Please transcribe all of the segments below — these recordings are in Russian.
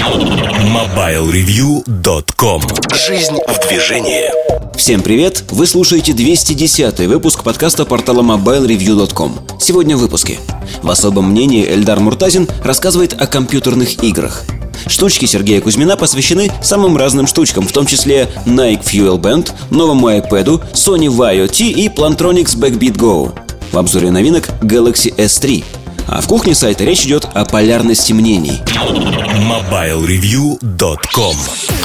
MobileReview.com Жизнь в движении. Всем привет! Вы слушаете 210 выпуск подкаста портала MobileReview.com Сегодня в выпуске. В особом мнении Эльдар Муртазин рассказывает о компьютерных играх. Штучки Сергея Кузьмина посвящены самым разным штучкам, в том числе Nike Fuel Band, новому iPad, Sony Vaio T и Plantronics Backbeat Go. В обзоре новинок Galaxy S3 – а в кухне сайта речь идет о полярности мнений. MobileReview.com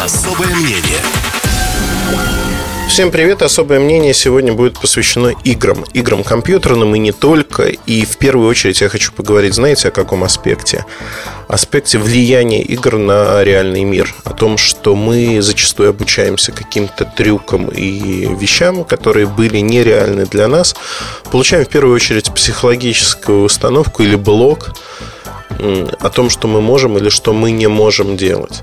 Особое мнение Всем привет! Особое мнение сегодня будет посвящено играм. Играм компьютерным и не только. И в первую очередь я хочу поговорить, знаете, о каком аспекте? Аспекте влияния игр на реальный мир. О том, что мы зачастую обучаемся каким-то трюкам и вещам, которые были нереальны для нас. Получаем в первую очередь психологическую установку или блок о том, что мы можем или что мы не можем делать.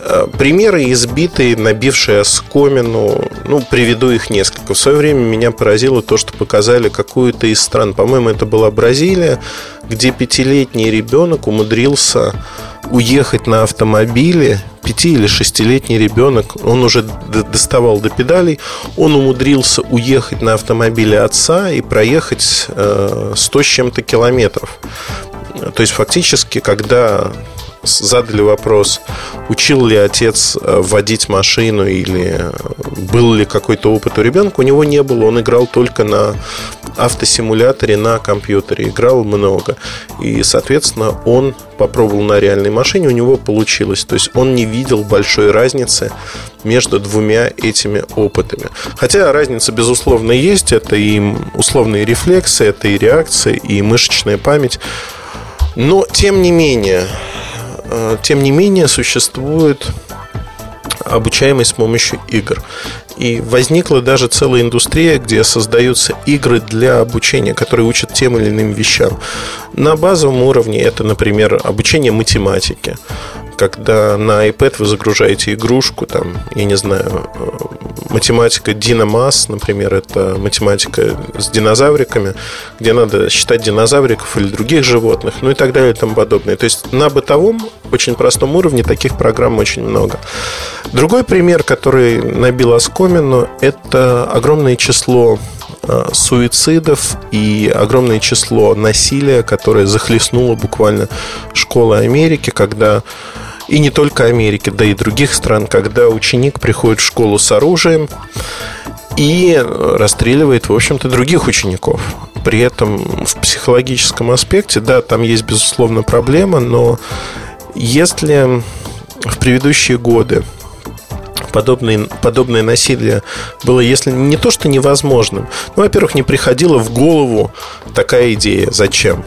Э, примеры избитые, набившие оскомину, ну, приведу их несколько. В свое время меня поразило то, что показали какую-то из стран, по-моему, это была Бразилия, где пятилетний ребенок умудрился уехать на автомобиле, пяти- или шестилетний ребенок, он уже доставал до педалей, он умудрился уехать на автомобиле отца и проехать э, 100 с чем-то километров. То есть фактически, когда задали вопрос, учил ли отец э, водить машину или э, был ли какой-то опыт у ребенка, у него не было. Он играл только на автосимуляторе на компьютере, играл много. И, соответственно, он попробовал на реальной машине, у него получилось. То есть он не видел большой разницы между двумя этими опытами. Хотя разница, безусловно, есть. Это и условные рефлексы, это и реакции, и мышечная память. Но, тем не менее, э, тем не менее, существует обучаемость с помощью игр. И возникла даже целая индустрия, где создаются игры для обучения, которые учат тем или иным вещам. На базовом уровне это, например, обучение математике когда на iPad вы загружаете игрушку, там, я не знаю, э, математика Динамас, например, это математика с динозавриками, где надо считать динозавриков или других животных, ну и так далее и тому подобное. То есть на бытовом, очень простом уровне таких программ очень много. Другой пример, который набил оскомину, это огромное число э, суицидов и огромное число насилия, которое захлестнуло буквально школы Америки, когда и не только Америки, да и других стран, когда ученик приходит в школу с оружием и расстреливает, в общем-то, других учеников. При этом в психологическом аспекте, да, там есть, безусловно, проблема, но если в предыдущие годы подобное, подобное насилие было, если не то, что невозможным, ну, во-первых, не приходило в голову такая идея. Зачем?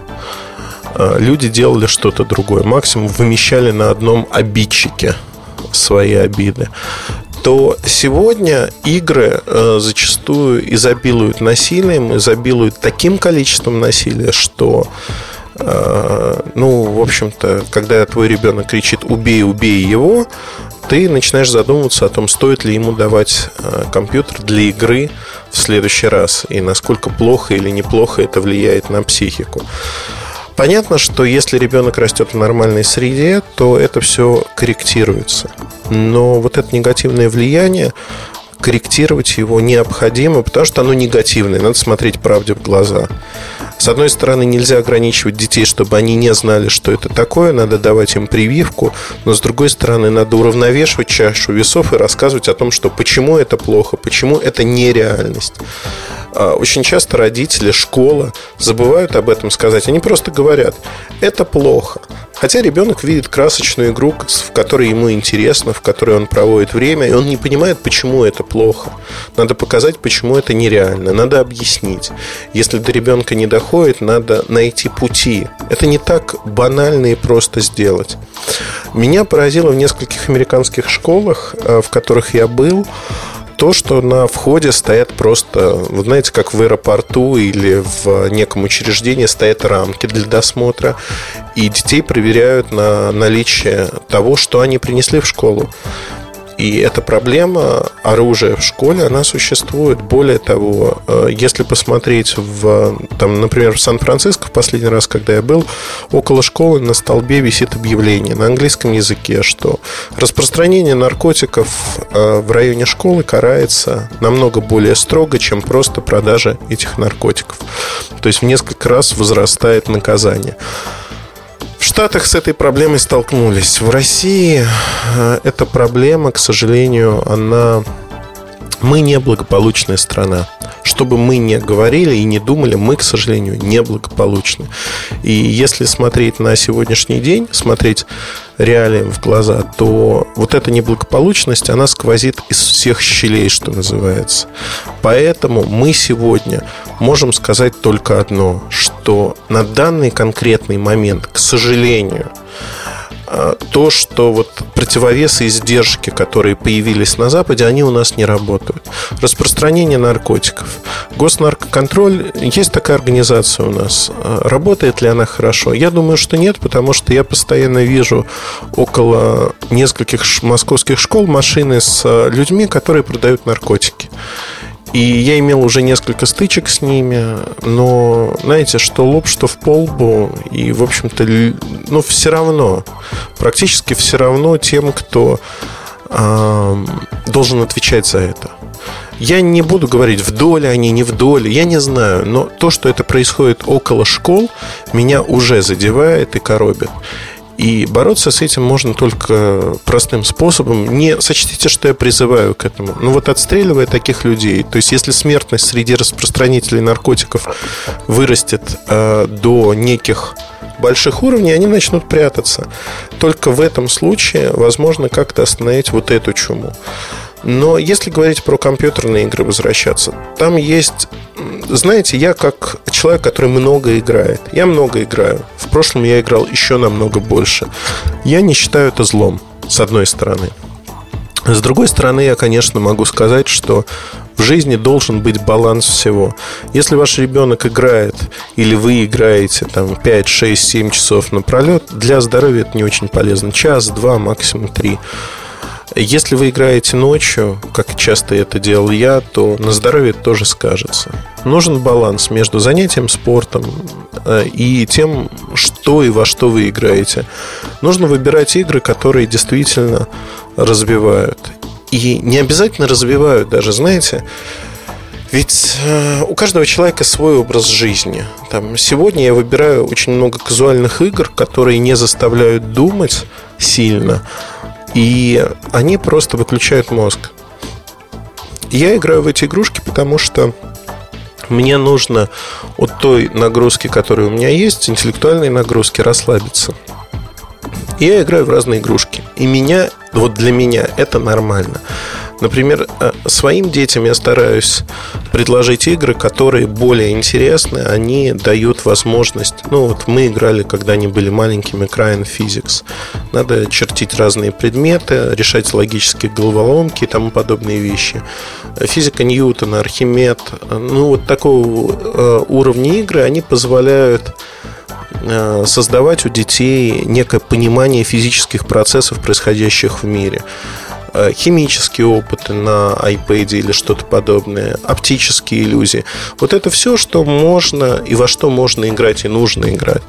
А, люди делали что-то другое. Максимум вымещали на одном обидчике свои обиды то сегодня игры э, зачастую изобилуют насилием, изобилуют таким количеством насилия, что э, ну, в общем-то, когда твой ребенок кричит «убей, убей его», ты начинаешь задумываться о том, стоит ли ему давать э, компьютер для игры в следующий раз, и насколько плохо или неплохо это влияет на психику. Понятно, что если ребенок растет в нормальной среде, то это все корректируется. Но вот это негативное влияние, корректировать его необходимо, потому что оно негативное. Надо смотреть правде в глаза. С одной стороны, нельзя ограничивать детей, чтобы они не знали, что это такое, надо давать им прививку, но с другой стороны, надо уравновешивать чашу весов и рассказывать о том, что почему это плохо, почему это нереальность. А, очень часто родители, школа забывают об этом сказать. Они просто говорят, это плохо. Хотя ребенок видит красочную игру, в которой ему интересно, в которой он проводит время, и он не понимает, почему это плохо. Надо показать, почему это нереально. Надо объяснить. Если до ребенка не доходит, надо найти пути. Это не так банально и просто сделать. Меня поразило в нескольких американских школах, э, в которых я был, то, что на входе стоят просто, вы знаете, как в аэропорту или в неком учреждении стоят рамки для досмотра, и детей проверяют на наличие того, что они принесли в школу. И эта проблема оружия в школе, она существует. Более того, э, если посмотреть в, там, например, в Сан-Франциско, в последний раз, когда я был, около школы на столбе висит объявление на английском языке, что распространение наркотиков э, в районе школы карается намного более строго, чем просто продажа этих наркотиков. То есть в несколько раз возрастает наказание. В Штатах с этой проблемой столкнулись. В России э, эта проблема, к сожалению, она... Мы не благополучная страна. Что бы мы ни говорили и не думали, мы, к сожалению, неблагополучны. И если смотреть на сегодняшний день, смотреть реалиям в глаза, то вот эта неблагополучность, она сквозит из всех щелей, что называется. Поэтому мы сегодня можем сказать только одно, что на данный конкретный момент, к сожалению, то, что вот противовесы и издержки, которые появились на Западе, они у нас не работают. Распространение наркотиков. Госнаркоконтроль, есть такая организация у нас. А, работает ли она хорошо? Я думаю, что нет, потому что я постоянно вижу около нескольких московских школ машины с а, людьми, которые продают наркотики. И я имел уже несколько стычек с ними, но, знаете, что лоб, что в полбу, и, в общем-то, ну, все равно, практически все равно тем, кто э, должен отвечать за это. Я не буду говорить, вдоль они, не вдоль, я не знаю, но то, что это происходит около школ, меня уже задевает и коробит. И бороться с этим можно только простым способом. Не сочтите, что я призываю к этому. Ну вот отстреливая таких людей, то есть если смертность среди распространителей наркотиков вырастет э, до неких больших уровней, они начнут прятаться. Только в этом случае возможно как-то остановить вот эту чуму. Но если говорить про компьютерные игры, возвращаться, там есть... Знаете, я как человек, который много играет. Я много играю. В прошлом я играл еще намного больше. Я не считаю это злом, с одной стороны. С другой стороны, я, конечно, могу сказать, что в жизни должен быть баланс всего. Если ваш ребенок играет или вы играете там 5, 6, 7 часов напролет, для здоровья это не очень полезно. Час, два, максимум три. Если вы играете ночью, как часто это делал я, то на здоровье это тоже скажется. Нужен баланс между занятием спортом э, и тем, что и во что вы играете. Нужно выбирать игры, которые действительно развивают. И не обязательно развивают даже, знаете, ведь э, у каждого человека свой образ жизни. Там, сегодня я выбираю очень много казуальных игр, которые не заставляют думать сильно, и они просто выключают мозг. Я играю в эти игрушки, потому что мне нужно от той нагрузки, которая у меня есть, интеллектуальной нагрузки, расслабиться. Я играю в разные игрушки. И меня, вот для меня это нормально. Например, э, своим детям я стараюсь предложить игры, которые более интересны, они дают возможность... Ну, вот мы играли, когда они были маленькими, Crying Physics. Надо чертить разные предметы, решать логические головоломки и тому подобные вещи. Физика Ньютона, Архимед, ну, вот такого э, уровня игры, они позволяют э, создавать у детей некое понимание физических процессов, происходящих в мире. Э, химические опыты на iPad или что-то подобное, оптические иллюзии. Вот это все, что можно и во что можно играть и нужно играть.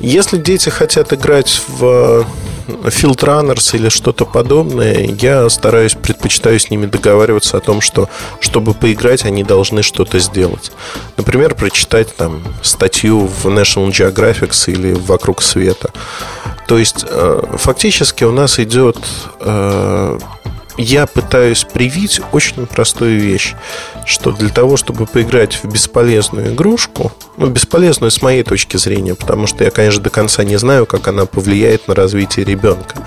Если дети хотят играть в Field Runners или что-то подобное, я стараюсь, предпочитаю с ними договариваться о том, что чтобы поиграть, они должны что-то сделать. Например, прочитать там статью в National Geographic или «Вокруг света». То есть, э, фактически у нас идет э, я пытаюсь привить очень простую вещь, что для того, чтобы поиграть в бесполезную игрушку, ну, бесполезную с моей точки зрения, потому что я, конечно, до конца не знаю, как она повлияет на развитие ребенка,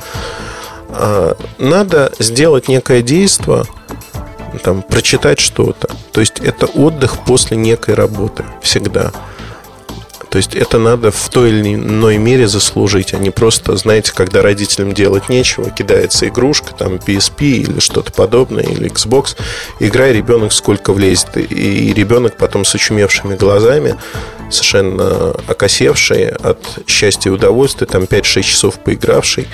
а, надо сделать некое действие, там, прочитать что-то. То есть это отдых после некой работы всегда. То есть это надо в той или иной мере заслужить, а не просто, знаете, когда родителям делать нечего, кидается игрушка, там PSP или что-то подобное, или Xbox, играй, ребенок сколько влезет. И ребенок потом с очумевшими глазами, совершенно окосевший от счастья и удовольствия, там 5-6 часов поигравший,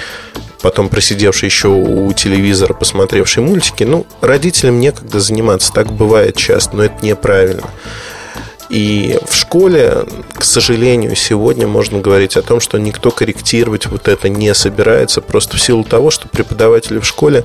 потом просидевший еще у телевизора, посмотревший мультики. Ну, родителям некогда заниматься, так бывает часто, но это неправильно. И в школе, к сожалению, сегодня можно говорить о том, что никто корректировать вот это не собирается, просто в силу того, что преподаватели в школе,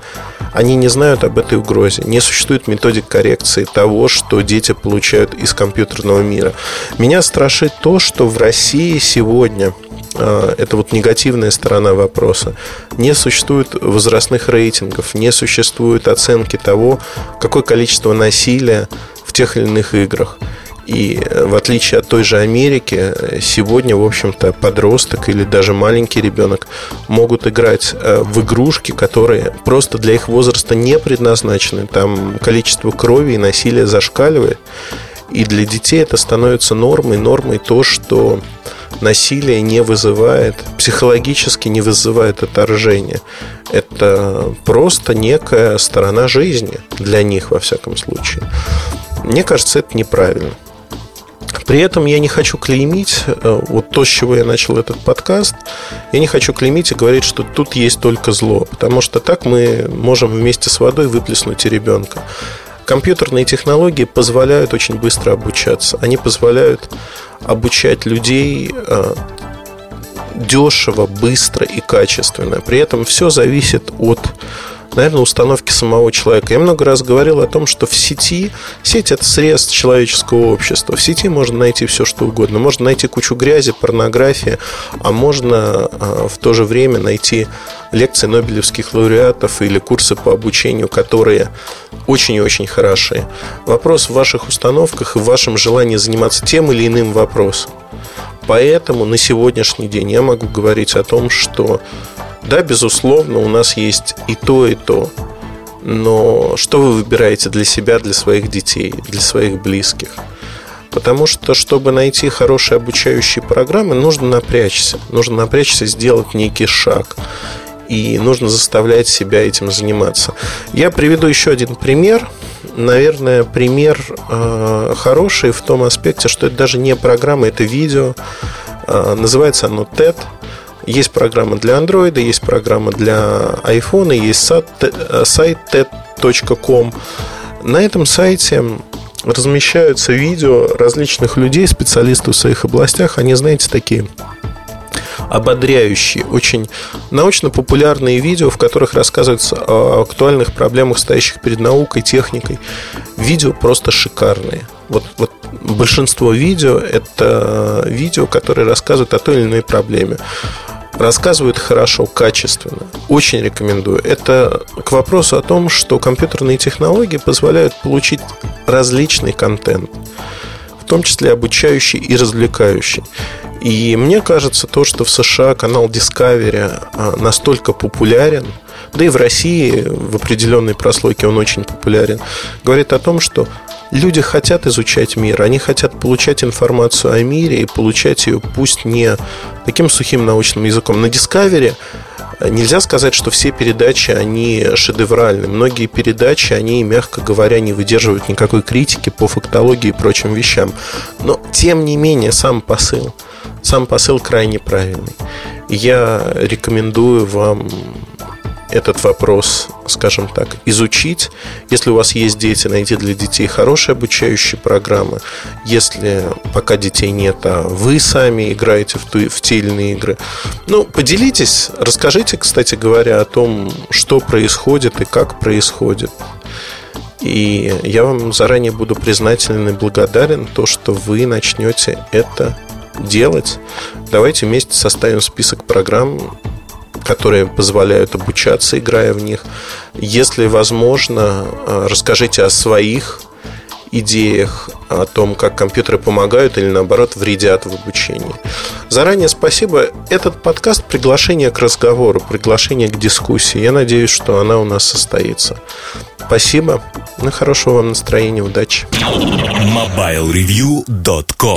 они не знают об этой угрозе. Не существует методик коррекции того, что дети получают из компьютерного мира. Меня страшит то, что в России сегодня а, это вот негативная сторона вопроса. Не существует возрастных рейтингов, не существует оценки того, какое количество насилия в тех или иных играх. И э, в отличие от той же Америки, сегодня, в общем-то, подросток или даже маленький ребенок могут играть э, в игрушки, которые просто для их возраста не предназначены. Там количество крови и насилия зашкаливает. И для детей это становится нормой. Нормой то, что насилие не вызывает, психологически не вызывает отторжения. Это просто некая сторона жизни для них, во всяком случае. Мне кажется, это неправильно. При этом я не хочу клеймить, э, вот то, с чего я начал этот подкаст, я не хочу клеймить и говорить, что тут есть только зло, потому что так мы можем вместе с водой выплеснуть и ребенка. Компьютерные технологии позволяют очень быстро обучаться. Они позволяют обучать людей э, дешево, быстро и качественно. При этом все зависит от наверное, установки самого человека. Я много раз говорил о том, что в сети, сеть это средств человеческого общества. В сети можно найти все, что угодно. Можно найти кучу грязи, порнографии, а можно а, в то же время найти лекции нобелевских лауреатов или курсы по обучению, которые очень и очень хорошие. Вопрос в ваших установках и в вашем желании заниматься тем или иным вопросом. Поэтому на сегодняшний день я могу говорить о том, что да, безусловно, у нас есть и то, и то. Но что вы выбираете для себя, для своих детей, для своих близких? Потому что, чтобы найти хорошие обучающие программы, нужно напрячься. Нужно напрячься, сделать некий шаг. И нужно заставлять себя этим заниматься. Я приведу еще один пример. Наверное, пример э, хороший в том аспекте, что это даже не программа, это видео. Э, называется оно TED – есть программа для Android, есть программа для iPhone, есть э, сайт TED.com. На этом сайте размещаются видео различных людей, специалистов в своих областях. Они, знаете, такие ободряющие, очень научно-популярные видео, в которых рассказывается о актуальных проблемах, стоящих перед наукой, техникой. Видео просто шикарные. Вот, вот большинство видео – это видео, которые рассказывают о той или иной проблеме рассказывают хорошо, качественно. Очень рекомендую. Это к вопросу о том, что компьютерные технологии позволяют получить различный контент, в том числе обучающий и развлекающий. И мне кажется, то, что в США канал Discovery а, настолько популярен, да и в России в определенной прослойке он очень популярен, говорит о том, что люди хотят изучать мир, они хотят получать информацию о мире и получать ее пусть не таким сухим научным языком. На Discovery нельзя сказать, что все передачи, они шедевральны. Многие передачи, они, мягко говоря, не выдерживают никакой критики по фактологии и прочим вещам. Но, тем не менее, сам посыл, сам посыл крайне правильный. Я рекомендую вам этот вопрос, скажем так, изучить. Если у вас есть дети, найти для детей хорошие обучающие программы. Если пока детей нет, а вы сами играете в, ту, в те или иные игры, ну, поделитесь, расскажите, кстати говоря, о том, что происходит и как происходит. И я вам заранее буду признателен и благодарен то, что вы начнете это делать. Давайте вместе составим список программ, которые позволяют обучаться, играя в них. Если возможно, э, расскажите о своих идеях, о том, как компьютеры помогают или наоборот вредят в обучении. Заранее спасибо. Этот подкаст – приглашение к разговору, приглашение к дискуссии. Я надеюсь, что она у нас состоится. Спасибо. Ну, хорошего вам настроения, удачи. MobileReview.com